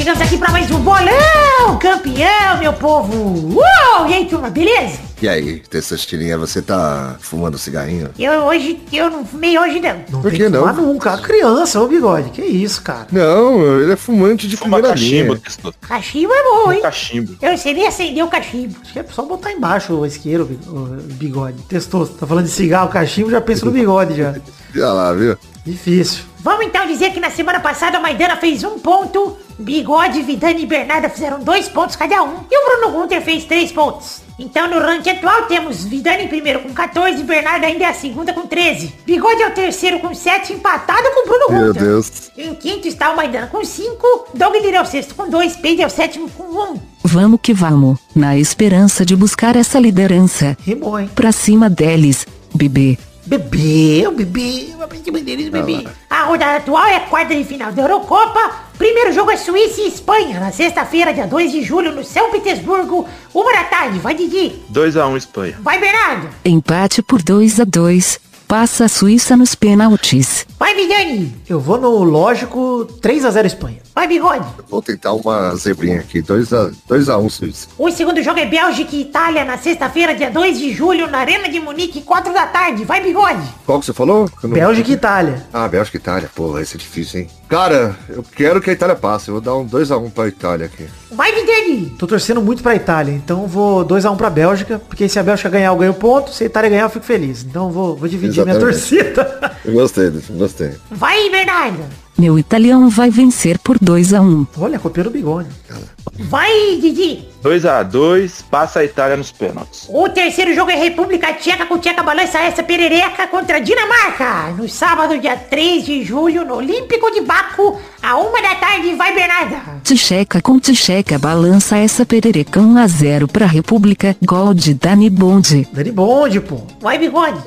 Chegamos aqui pra mais um bolão! Campeão, meu povo! Uou! E aí, turma, beleza? E aí, Testosterinha, você tá fumando cigarrinho? Eu hoje, eu não fumei hoje não. Não Por tem que não? fumar nunca. A criança, ô bigode. Que isso, cara? Não, ele é fumante de Fuma primeira cachimbo, linha. testoso. Cachimbo é bom, hein? Cachimbo. Eu não sei nem acender o cachimbo. Acho que é só botar embaixo o isqueiro, o bigode. Testou. Tá falando de cigarro, cachimbo, já pensa no bigode já. Olha lá, viu? Difícil. Vamos então dizer que na semana passada a Maidana fez um ponto, Bigode, Vidani e Bernarda fizeram dois pontos cada um, e o Bruno Gunter fez três pontos. Então no ranking atual temos Vidani em primeiro com 14, Bernarda ainda é a segunda com 13. Bigode é o terceiro com 7, empatado com o Bruno Meu Gunter. Deus. Em quinto está o Maidana com 5, Doug Lira é o sexto com 2, Peide é o sétimo com 1. Vamos que vamos, na esperança de buscar essa liderança. Rimou, hein? Pra cima deles, bebê. Bebê, o bebê. Eu aprendi bebê. A rodada atual é a quarta de final da Eurocopa. Primeiro jogo é Suíça e Espanha, na sexta-feira, dia 2 de julho, no São Petersburgo, uma da tarde. Vai, Didi. 2x1 Espanha. Vai, Bernardo. Empate por 2 a 2 Passa a Suíça nos pênaltis. Vai, Vidani. Eu vou no lógico 3x0 Espanha. Vai, Bigode. Vou tentar uma zebrinha aqui. 2x1 dois a um, Suíça. O segundo jogo é Bélgica e Itália, na sexta-feira, dia 2 de julho, na Arena de Munique, 4 da tarde. Vai, Bigode. Qual que você falou? Não- Bélgica e Itália. Ah, Bélgica e Itália. Porra, esse é difícil, hein? Cara, eu quero que a Itália passe. Eu vou dar um 2x1 pra Itália aqui. Vai, Vidani. Tô torcendo muito pra Itália, então vou 2x1 pra Bélgica, porque se a Bélgica ganhar, eu ganho ponto. Se a Itália ganhar, eu fico feliz. Então vou, vou dividir minha Exatamente. torcida. Eu gostei disso, gostei. Vai, Bernardo. Meu italiano vai vencer por 2 a 1 Olha, copiou no bigode. Vai, Didi. 2x2, passa a Itália nos pênaltis. O terceiro jogo é República Tcheca com Tcheca Balança essa perereca contra Dinamarca. No sábado, dia 3 de julho, no Olímpico de Baco, a uma da tarde. Vai, Bernarda. Ticheca com Ticheca balança essa perereca 1 a 0 pra República. Gol de Dani Bonde. Dani Bonde, pô. Vai, Bigode.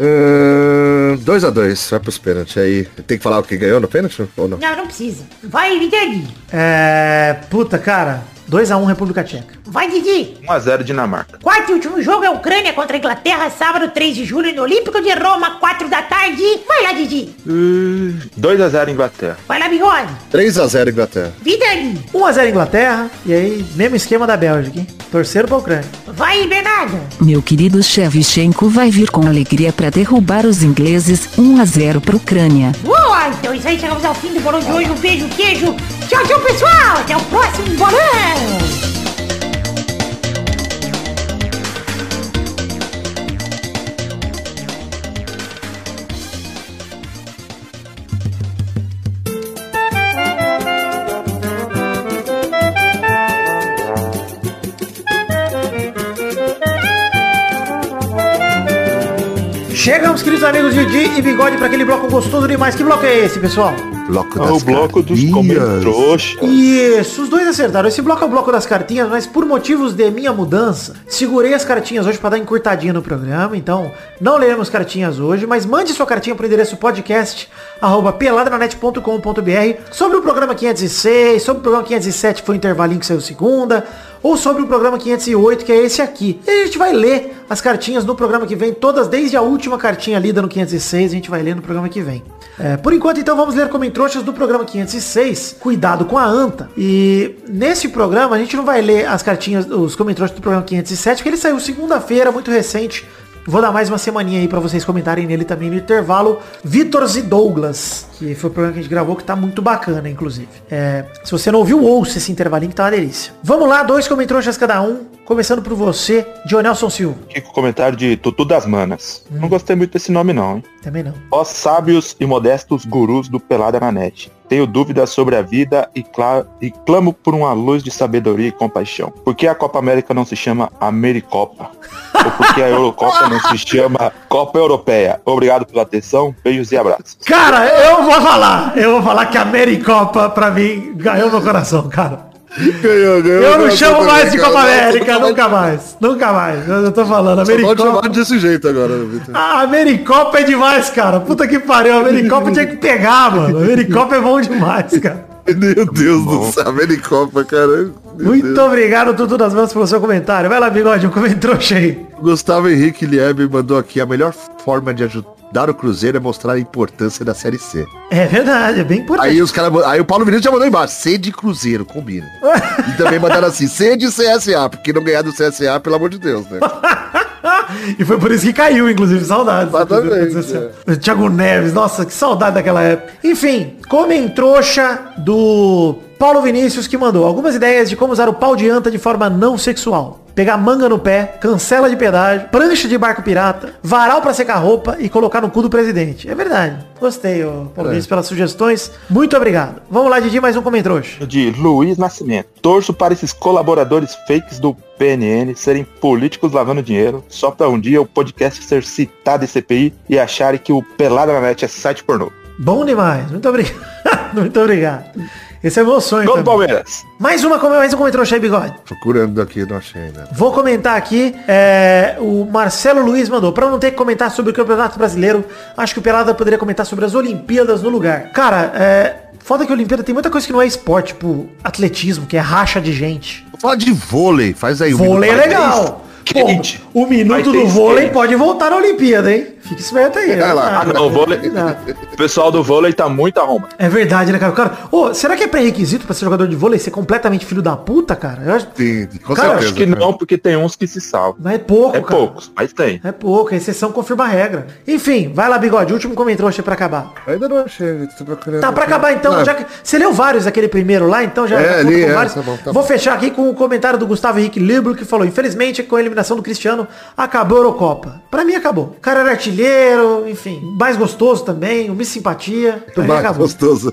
2x2, vai pros pênaltis. Aí, tem que falar o que ganhou no pênalti ou não? Não, não precisa. Vai, Vidani. É. Puta, cara. 2x1 República Tcheca. Vai, Didi. 1x0 Dinamarca. Quarto e último jogo é Ucrânia contra a Inglaterra, sábado 3 de julho, no Olímpico de Roma, 4 da tarde. Vai lá, Didi. 2x0 Inglaterra. Vai lá, Bigode. 3x0 Inglaterra. Vidani. 1x0 Inglaterra. E aí, mesmo esquema da Bélgica, hein? Torceram pra Ucrânia. Vai, Bernardo. Meu querido Shevchenko vai vir com alegria para derrubar os ingleses 1 a 0 para Ucrânia. Boa, então isso aí, chegamos ao fim do bolão de hoje. Um beijo, queijo. Tchau, tchau, pessoal. Até o próximo bolão. Wow. Chegamos, queridos amigos Didi e Bigode, para aquele bloco gostoso demais. Que bloco é esse, pessoal? Bloco É o bloco dos cartinhas. comentroxas. Isso, os dois acertaram. Esse bloco é o bloco das cartinhas, mas por motivos de minha mudança, segurei as cartinhas hoje para dar encurtadinha no programa. Então, não leremos cartinhas hoje, mas mande sua cartinha pro endereço podcast arroba peladranet.com.br sobre o programa 506, sobre o programa 507 que foi o intervalinho que saiu segunda, ou sobre o programa 508 que é esse aqui. E a gente vai ler as cartinhas no programa que vem, todas desde a última cartinha lida no 506, a gente vai ler no programa que vem. É, por enquanto, então, vamos ler comentroxas do programa 506, Cuidado com a Anta. E nesse programa, a gente não vai ler as cartinhas, os comentroxas do programa 507, porque ele saiu segunda-feira, muito recente. Vou dar mais uma semaninha aí pra vocês comentarem nele também no intervalo. Vitor e Douglas, que foi o programa que a gente gravou, que tá muito bacana, inclusive. É, se você não ouviu, ouça esse intervalinho que tá uma delícia. Vamos lá, dois comentroxas cada um. Começando por você, Dionelson Silva. Aqui com o comentário de Tutu das Manas. Não gostei muito desse nome não, hein? Também não. Ó sábios e modestos gurus do Pelada na Net. Tenho dúvidas sobre a vida e, e clamo por uma luz de sabedoria e compaixão. Por que a Copa América não se chama Americopa? Ou por que a Eurocopa não se chama Copa Europeia? Obrigado pela atenção, beijos e abraços. Cara, eu vou falar. Eu vou falar que a Americopa, pra mim, ganhou meu coração, cara. Ganhou, ganhou, Eu não chamo mais de Copa América, nunca mais. Nunca mais. Eu tô falando, Só pode chamar Americopa. desse jeito agora, Vitor. A Americopa é demais, cara. Puta que pariu. A Americopa tinha que pegar, mano. A Americopa é bom demais, cara. Meu Deus do céu, Americopa, cara. Meu Muito Deus. obrigado, Tudo das Mãos, pelo seu comentário. Vai lá, bigode, um comentário cheio. Gustavo Henrique Liebe mandou aqui a melhor forma de ajudar o Cruzeiro é mostrar a importância da Série C. É verdade, é bem importante. Aí os caras, aí o Paulo Vinícius já mandou embaixo, C de Cruzeiro, combina. E também mandaram assim, C de CSA, porque não ganhar do CSA, pelo amor de Deus, né? E foi por isso que caiu, inclusive, saudades. Exatamente, O Thiago Neves, nossa, que saudade daquela época. Enfim, trouxa do Paulo Vinícius que mandou algumas ideias de como usar o pau de anta de forma não sexual. Pegar manga no pé, cancela de pedágio, prancha de barco pirata, varal pra secar roupa e colocar no cu do presidente. É verdade. Gostei, ô, Paulo Vinícius, pelas sugestões. Muito obrigado. Vamos lá, Didi, mais um comentrouxa. De Luiz Nascimento. Torço para esses colaboradores fakes do PNN serem políticos lavando dinheiro, só para um dia o podcast ser citado em CPI e acharem que o Pelada na Net é site pornô. Bom demais. Muito obrigado. Muito obrigado. Esse é meu sonho. Gol do. Palmeiras. Mais uma, mais um comentrouxa aí, bigode. Procurando aqui, não achei ainda. Vou comentar aqui, é, o Marcelo Luiz mandou, pra não ter que comentar sobre o Campeonato Brasileiro, acho que o Pelada poderia comentar sobre as Olimpíadas no lugar. Cara, é, foda que a Olimpíada tem muita coisa que não é esporte, tipo atletismo, que é racha de gente. Vou falar de vôlei, faz aí. um Vôlei é minuto. legal. Pô, Skate. o minuto do vôlei skate. pode voltar na Olimpíada, hein? Fica esperto aí. Vai lá. Ah, não, o vôlei. Não. O pessoal do vôlei tá muito arromba. É verdade, né, cara? cara ô, será que é pré-requisito pra ser jogador de vôlei ser completamente filho da puta, cara? Eu acho... Sim, com Cara, certeza. Acho que cara. não, porque tem uns que se salvam. Mas é pouco, É cara. poucos, mas tem. É pouco, a exceção confirma a regra. Enfim, vai lá, bigode, último comentário pra acabar. Ainda não achei, tô procurando. Tá, pra acabar então, Ah, já que você leu vários aquele primeiro lá, então já É, ali, com é, vários. tá bom, tá Vou bom. fechar aqui com o comentário do Gustavo Henrique Libro, que falou, infelizmente, com a eliminação do Cristiano, acabou a Eurocopa. Pra mim acabou. O cara era artilheiro, enfim, mais gostoso também, uma simpatia. Pra mim Bah, acabou. gostoso.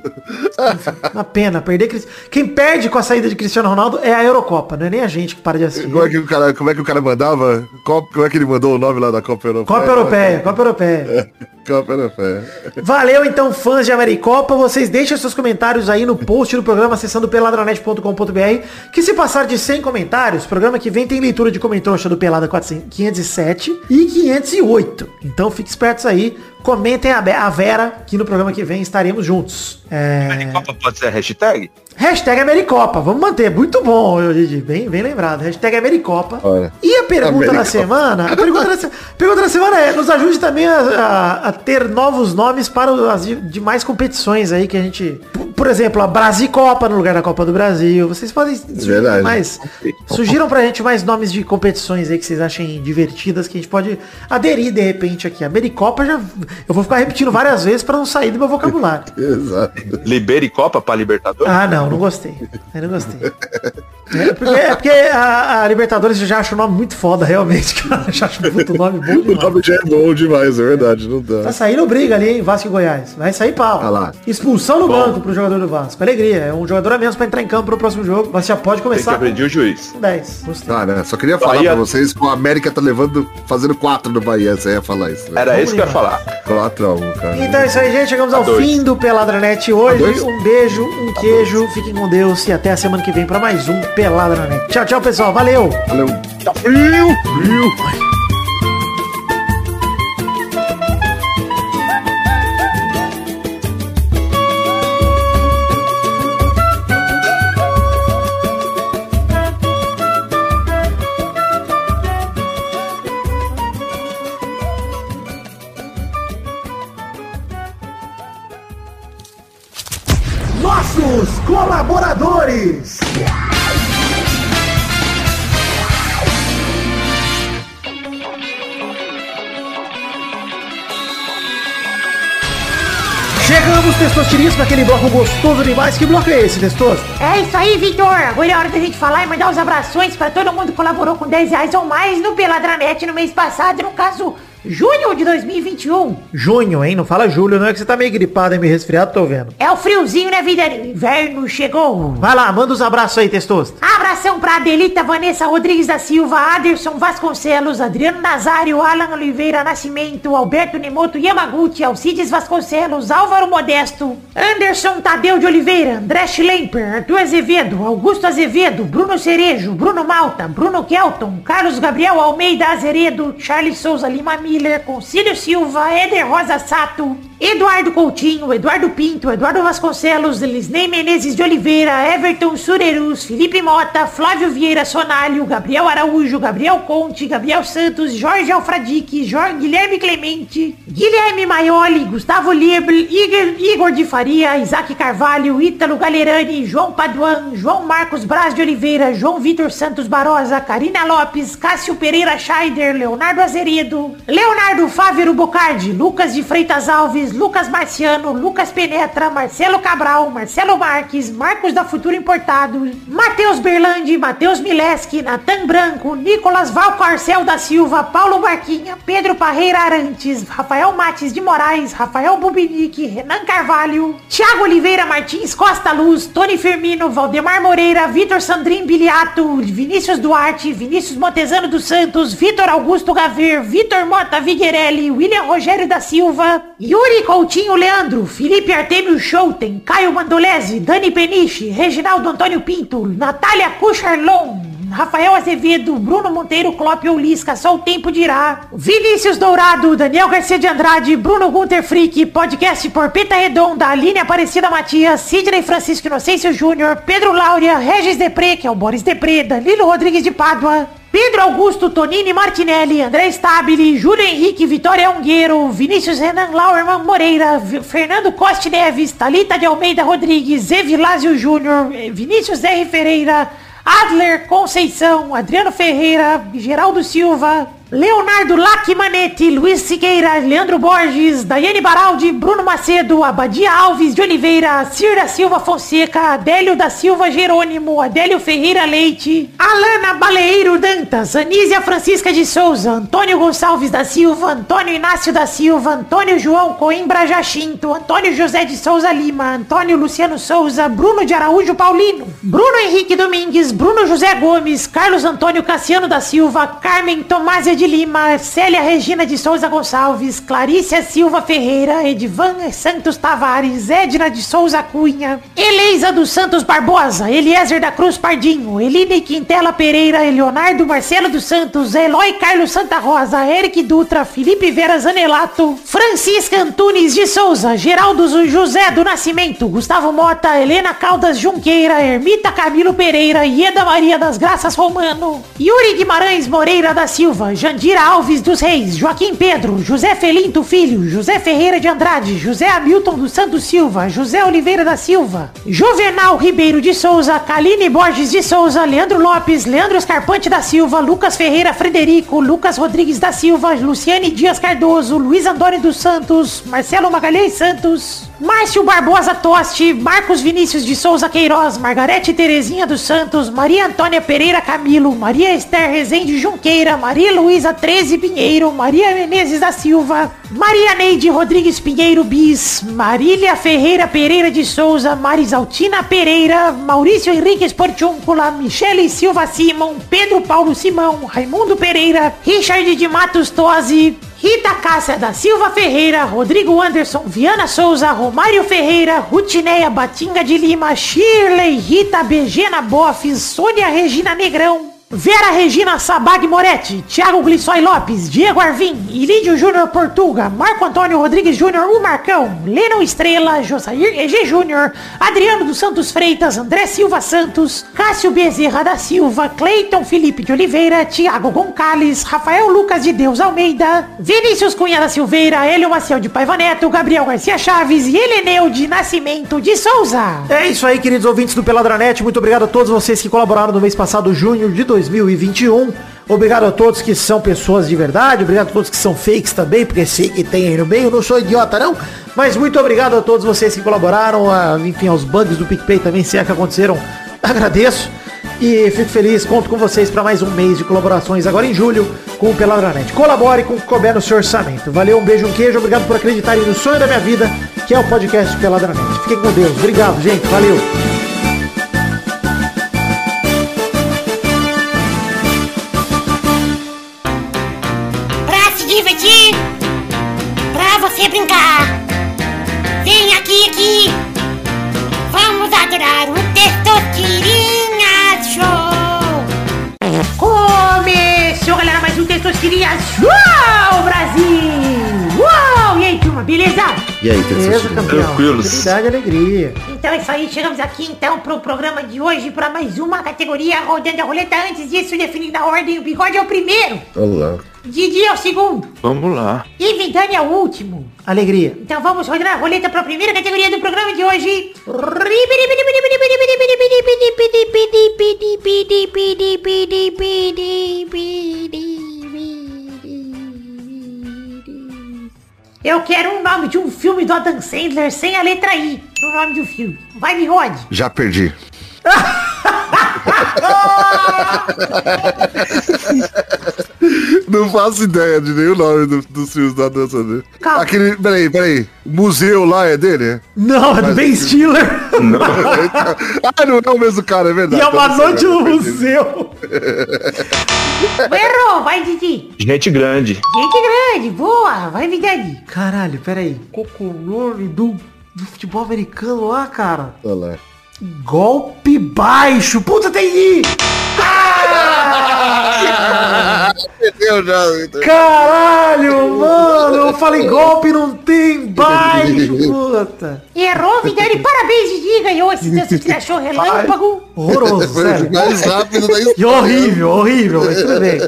Uma pena, perder Quem perde com a saída de Cristiano Ronaldo é a Eurocopa, não é nem a gente que para de assistir. Como é que o cara, como é que o cara mandava? Como é que ele mandou o nome lá da Copa Europeia? Copa Europeia, Copa Europeia. Copa Europeia. Valeu então, fãs de Americopa. Vocês deixem seus comentários aí no post do programa acessando peladranet.com.br. Que se passar de 100 comentários, programa que vem tem leitura de comentrouxa do Pelada 400 507 e 508. Então fiquem espertos aí. Comentem a, a Vera, que no programa que vem estaremos juntos. É... Copa pode ser hashtag? Hashtag Americopa, vamos manter. Muito bom. Bem, bem lembrado. Hashtag Americopa. Olha. E a pergunta da Americopa. semana? A pergunta da, se- pergunta da semana é, nos ajude também a, a- a ter novos nomes para as de- demais competições aí que a gente... por exemplo, a Brasicopa no lugar da Copa do Brasil. Vocês podem sugerir Verdade. mais. Sugiram pra gente mais nomes de competições aí que vocês achem divertidas, que a gente pode aderir de repente aqui. A Mericopa já. Eu vou ficar repetindo várias vezes pra não sair do meu vocabulário. Exato. Libericopa pra Libertadores? Ah, não, não gostei. Eu não gostei. É porque, é porque a, a Libertadores eu já acho o nome muito foda, realmente, cara. Eu já acho muito nome bom O demais. nome já é bom demais, é verdade. Não Tá dá. saindo briga ali, hein, Vasco e Goiás. Vai sair pau. Ah lá. Expulsão no banco pro jogador do Vasco. Alegria. É um jogador a menos pra entrar em campo pro próximo jogo. Mas já pode Tem que começar aprender o juiz. com 10. Gostei. Né? Só queria falar Bahia- pra vocês que o América tá levando, fazendo quatro no Bahia. Você ia falar isso, né? Era isso que eu ia falar. Quatro a um, cara. Então é isso aí, gente. Chegamos ao dois. fim do Peladranet hoje. Um beijo, um queijo. Fiquem com Deus e até a semana que vem pra mais um Peladranet. Tchau, tchau, pessoal. Valeu! Valeu. Tá frio, frio. Nossos colaboradores! Chegamos, Testosterinhos, para aquele bloco gostoso demais. Que bloco é esse, Testoso? É isso aí, Vitor. Agora é hora da gente falar e mandar os abrações pra todo mundo que colaborou com 10 reais ou mais no Peladranet no mês passado, no caso, junho de 2021. Junho, hein? Não fala julho, não é que você tá meio gripado e meio resfriado, tô vendo. É o friozinho, né, vida? Inverno chegou. Vai lá, manda os abraços aí, Testoso. Abração pra Adelita Vanessa Rodrigues da Silva, Aderson Vasconcelos, Adriano Nazário, Alan Oliveira Nascimento, Alberto Nemoto Yamaguchi, Alcides Vasconcelos, Álvaro Modesto, Anderson Tadeu de Oliveira, André Schlemper, Arthur Azevedo, Augusto Azevedo, Bruno Cerejo, Bruno Malta, Bruno Kelton, Carlos Gabriel Almeida Azeredo, Charles Souza Lima Miller, Concílio Silva, Éder Rosa Sato, Eduardo Coutinho, Eduardo Pinto, Eduardo Vasconcelos, Lisney Menezes de Oliveira, Everton Surerus, Felipe Mota, Flávio Vieira Sonalho, Gabriel Araújo, Gabriel Conte, Gabriel Santos, Jorge Alfradique, Jorge Guilherme Clemente, Guilherme Maioli, Gustavo Liebre, Igor, Igor de Faria, Isaac Carvalho, Ítalo Galerani, João Paduan, João Marcos Braz de Oliveira, João Vitor Santos Barosa, Karina Lopes, Cássio Pereira Scheider, Leonardo Azeredo, Leonardo Fávero Bocardi, Lucas de Freitas Alves, Lucas Marciano, Lucas Penetra, Marcelo Cabral, Marcelo Marques, Marcos da Futuro Importado, Matheus Berlandi, Matheus Mileski, Natan Branco, Nicolas Valcarcel da Silva, Paulo Barquinha, Pedro Parreira Arantes, Rafael Mates de Moraes, Rafael Bubinique, Renan Carvalho, Thiago Oliveira Martins Costa Luz, Tony Firmino, Valdemar Moreira, Vitor Sandrin Biliato, Vinícius Duarte, Vinícius Montezano dos Santos, Vitor Augusto Gaver, Vitor Mota Viguerelli, William Rogério da Silva, Yuri Coutinho Leandro, Felipe Artemio Schouten, Caio Mandolese, Dani Peniche, Reginaldo Antônio Pinto, Natália Cucharlon, Rafael Azevedo, Bruno Monteiro, Clópio Lisca, só o tempo dirá. Vinícius Dourado, Daniel Garcia de Andrade, Bruno Gunter Frick, podcast Porpeta Redonda, Aline Aparecida Matias, Sidney Francisco Inocêncio Júnior, Pedro Laura, Regis Depré, que é o Boris Depré, Danilo Rodrigues de Pádua, Pedro Augusto, Tonini Martinelli, André Stabile, Júlio Henrique, Vitória Ungueiro, Vinícius Renan Lauerman Moreira, Fernando Costa Neves, Talita de Almeida Rodrigues, Zé Vilásio Júnior, eh, Vinícius R. Ferreira, Adler Conceição, Adriano Ferreira, Geraldo Silva, Leonardo Lacmanetti, Luiz Siqueira, Leandro Borges, Daiane Baraldi, Bruno Macedo, Abadia Alves de Oliveira, Cira Silva Fonseca, Adélio da Silva Jerônimo, Adélio Ferreira Leite, Alana Baleeiro Dantas, Anísia Francisca de Souza, Antônio Gonçalves da Silva, Antônio Inácio da Silva, Antônio João Coimbra Jacinto, Antônio José de Souza Lima, Antônio Luciano Souza, Bruno de Araújo Paulino, Bruno Henrique Domingues, Bruno José Gomes, Carlos Antônio Cassiano da Silva, Carmen Tomásia de Lima, Célia Regina de Souza Gonçalves, Clarícia Silva Ferreira, Edvan Santos Tavares, Edna de Souza Cunha, Eleisa dos Santos Barbosa, Eliezer da Cruz Pardinho, Eline Quintela Pereira, Leonardo Marcelo dos Santos, Eloy Carlos Santa Rosa, Eric Dutra, Felipe Vera Zanelato, Francisca Antunes de Souza, Geraldo José do Nascimento, Gustavo Mota, Helena Caldas Junqueira, Ermita Camilo Pereira, Ieda Maria das Graças Romano, Yuri Guimarães Moreira da Silva, Jandira Alves dos Reis, Joaquim Pedro, José Felinto Filho, José Ferreira de Andrade, José Hamilton dos Santos Silva, José Oliveira da Silva, Juvenal Ribeiro de Souza, Kaline Borges de Souza, Leandro Lopes, Leandro Escarpante da Silva, Lucas Ferreira Frederico, Lucas Rodrigues da Silva, Luciane Dias Cardoso, Luiz Antônio dos Santos, Marcelo Magalhães Santos, Márcio Barbosa Toste, Marcos Vinícius de Souza Queiroz, Margarete Terezinha dos Santos, Maria Antônia Pereira Camilo, Maria Esther Rezende Junqueira, Maria Luísa 13 Pinheiro, Maria Menezes da Silva, Maria Neide Rodrigues Pinheiro Bis, Marília Ferreira Pereira de Souza, Marisaltina Pereira, Maurício Henrique Esportiúncula, Michele Silva Simon, Pedro Paulo Simão, Raimundo Pereira, Richard de Matos Tosi, Rita Cássia da Silva Ferreira, Rodrigo Anderson, Viana Souza, Romário Ferreira, Rutineia Batinga de Lima, Shirley, Rita Begena Boffes, Sônia Regina Negrão, Vera Regina Sabag Moretti, Thiago Glissói Lopes, Diego Arvim, Ilídio Júnior Portuga, Marco Antônio Rodrigues Júnior, o Marcão, Leno Estrela, Josair EG Júnior, Adriano dos Santos Freitas, André Silva Santos, Cássio Bezerra da Silva, Cleiton Felipe de Oliveira, Thiago Goncalves, Rafael Lucas de Deus Almeida, Vinícius Cunha da Silveira, Hélio Maciel de Paiva Neto, Gabriel Garcia Chaves e Heleneu de Nascimento de Souza. É isso aí, queridos ouvintes do Peladranet. Muito obrigado a todos vocês que colaboraram no mês passado, junho de 2021. Obrigado a todos que são pessoas de verdade. Obrigado a todos que são fakes também, porque sei que tem aí no meio. Não sou idiota, não. Mas muito obrigado a todos vocês que colaboraram. A, enfim, aos bugs do PicPay também, se é que aconteceram. Agradeço. E fico feliz, conto com vocês para mais um mês de colaborações agora em julho com o Peladranet. Colabore com o que couber no seu orçamento. Valeu, um beijo, um queijo. Obrigado por acreditarem no sonho da minha vida, que é o podcast Peladranet. Fiquem com Deus. Obrigado, gente. Valeu. Testosterinha Uau, Brasil! Uau! E aí, turma, beleza? E aí, Beleza, campeão. Tranquilos. Felicidade alegria. Então é isso aí, chegamos aqui então pro programa de hoje para mais uma categoria rodando a roleta. Antes disso, definindo a ordem, o bigode é o primeiro, Olá. Didi é o segundo Vamos lá. e Vidani é o último. Alegria. Então vamos rodar a roleta para a primeira categoria do programa de hoje. Eu quero um nome de um filme do Adam Sandler sem a letra I no nome do filme. Vai, me rode. Já perdi. Não faço ideia de nenhum nome do- dos filmes da dança dele. Calma. Aquele, peraí, peraí. Museu lá é dele? é? Não, é do Ben Stiller. ah, não é o mesmo cara, é E verdade. é uma Tá noite no já perdi. museu. Errou, vai, Didi. Gente grande. Gente grande, boa, vai, Vidani. Caralho, peraí. Qual que é o nome do, do futebol americano lá, cara? Olha lá. Golpe baixo. Puta, tem I. Perdeu já, Vitor. Caralho, mano. Eu falei golpe não tem baixo, puta. Errou, Vidani, parabéns, Didi, ganhou esse dança que achou relâmpago. Horroroso, sério. mais rápido da E horrível, horrível, mas tudo bem.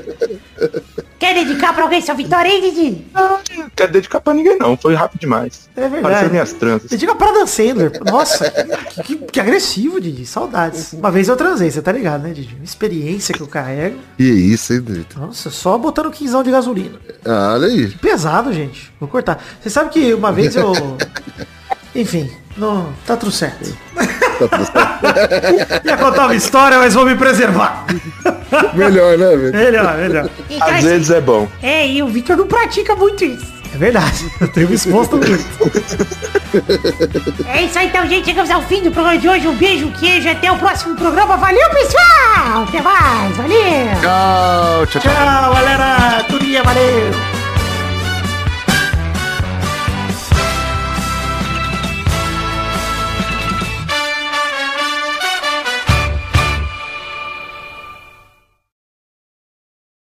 Quer dedicar pra alguém sua vitória, hein, Didi? Não quero dedicar pra ninguém não. Foi rápido demais. É verdade. Pareceu minhas tranças. Digo pra Dan Sandler. Nossa, que, que- que agressivo, Didi. Saudades. Uma vez eu transei, você tá ligado, né, Didi? Uma experiência que eu carrego. E é isso, hein, Vitor? Nossa, só botando quinzão de gasolina. Ah, olha aí. Pesado, gente. Vou cortar. Você sabe que uma vez eu... Enfim, não... Tá tudo certo. Ia contar uma história, mas vou me preservar. Melhor, né, Vitor? Melhor, melhor. Então, Às assim, vezes é bom. É, e o Victor não pratica muito isso. É verdade. Eu tenho me exposto muito. É isso aí, então, gente. Chegamos ao fim do programa de hoje. Um beijo, um queijo. Até o próximo programa. Valeu, pessoal! Até mais. Valeu! Tchau, tchau, tchau. Tchau, galera. Turinha, valeu.